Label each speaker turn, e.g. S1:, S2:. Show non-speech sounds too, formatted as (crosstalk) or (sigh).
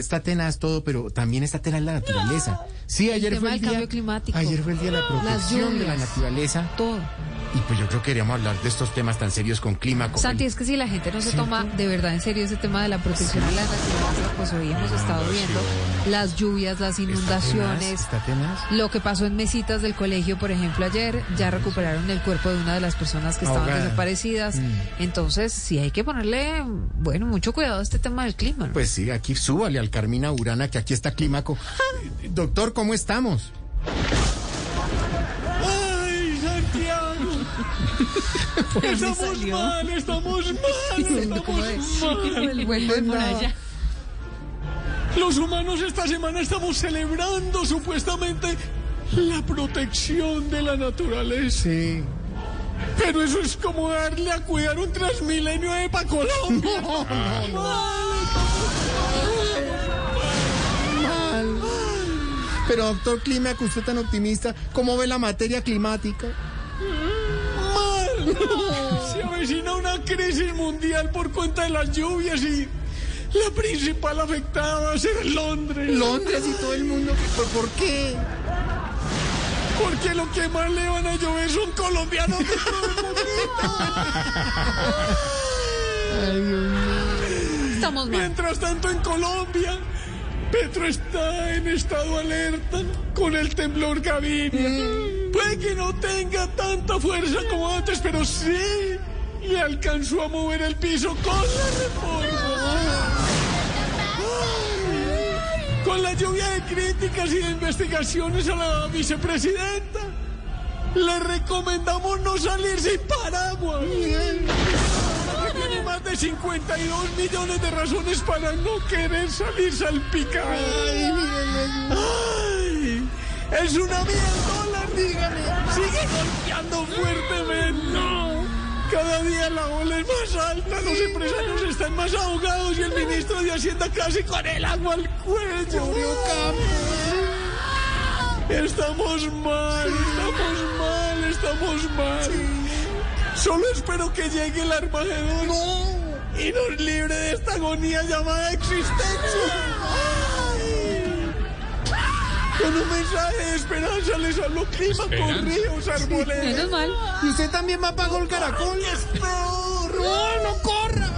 S1: está tenaz todo, pero también está tenaz la naturaleza. Sí, ayer fue el
S2: del
S1: día,
S2: cambio climático.
S1: ayer fue el día de la protección de la naturaleza.
S2: Todo.
S1: Y pues yo creo que queríamos hablar de estos temas tan serios con clima. Con
S2: Santi, es que si la gente no se toma de verdad en serio ese tema de la protección de la naturaleza, pues hoy hemos estado viendo las lluvias, las inundaciones,
S1: Está tenaz.
S2: lo que pasó en mesitas del colegio, por ejemplo, ayer, ya recuperaron el cuerpo de una de las personas que estaban
S1: Ahogada.
S2: desaparecidas.
S1: Mm.
S2: Entonces, sí hay que ponerle, bueno, mucho cuidado a este tema del clima. ¿no?
S1: Pues sí, aquí súbale al Carmina Urana, que aquí está Clímaco. (laughs) Doctor, ¿cómo estamos?
S3: Santiago! Estamos mal, estamos mal, estamos mal.
S2: el vuelo.
S3: Los humanos esta semana estamos celebrando supuestamente la protección de la naturaleza.
S1: Sí.
S3: Pero eso es como darle a cuidar un transmilenio de pa' Colombia. (laughs)
S1: Pero doctor Clímaco, usted tan optimista, ¿cómo ve la materia climática?
S3: Mal. Se avecina una crisis mundial por cuenta de las lluvias y la principal afectada va a ser Londres.
S1: Londres y todo el mundo, ¿por, por qué?
S3: Porque lo que más le van a llover son colombianos de todo el mundo.
S2: Estamos mal.
S3: Mientras tanto en Colombia, Petro está en estado alerta con el temblor Gaviria. Puede que no tenga tanta fuerza como antes, pero sí le alcanzó a mover el piso con la reforma. Con la lluvia de críticas y de investigaciones a la vicepresidenta, le recomendamos no salir sin paraguas. Más de 52 millones de razones para no querer salir salpicado. Ay, el tsunami del dólar, dígame, sigue golpeando fuertemente. Cada día la ola es más alta, los empresarios están más ahogados y el ministro de Hacienda casi con el agua al cuello. Estamos mal, estamos mal, estamos mal. Solo espero que llegue el Armagedón y nos libre de esta agonía llamada existencia. Ay. Con un mensaje de esperanza les hablo clima con ríos, arboledas.
S2: Menos mal.
S1: ¿Y usted también va para Gol Caracol?
S3: Es peor.
S1: ¡No, no corra!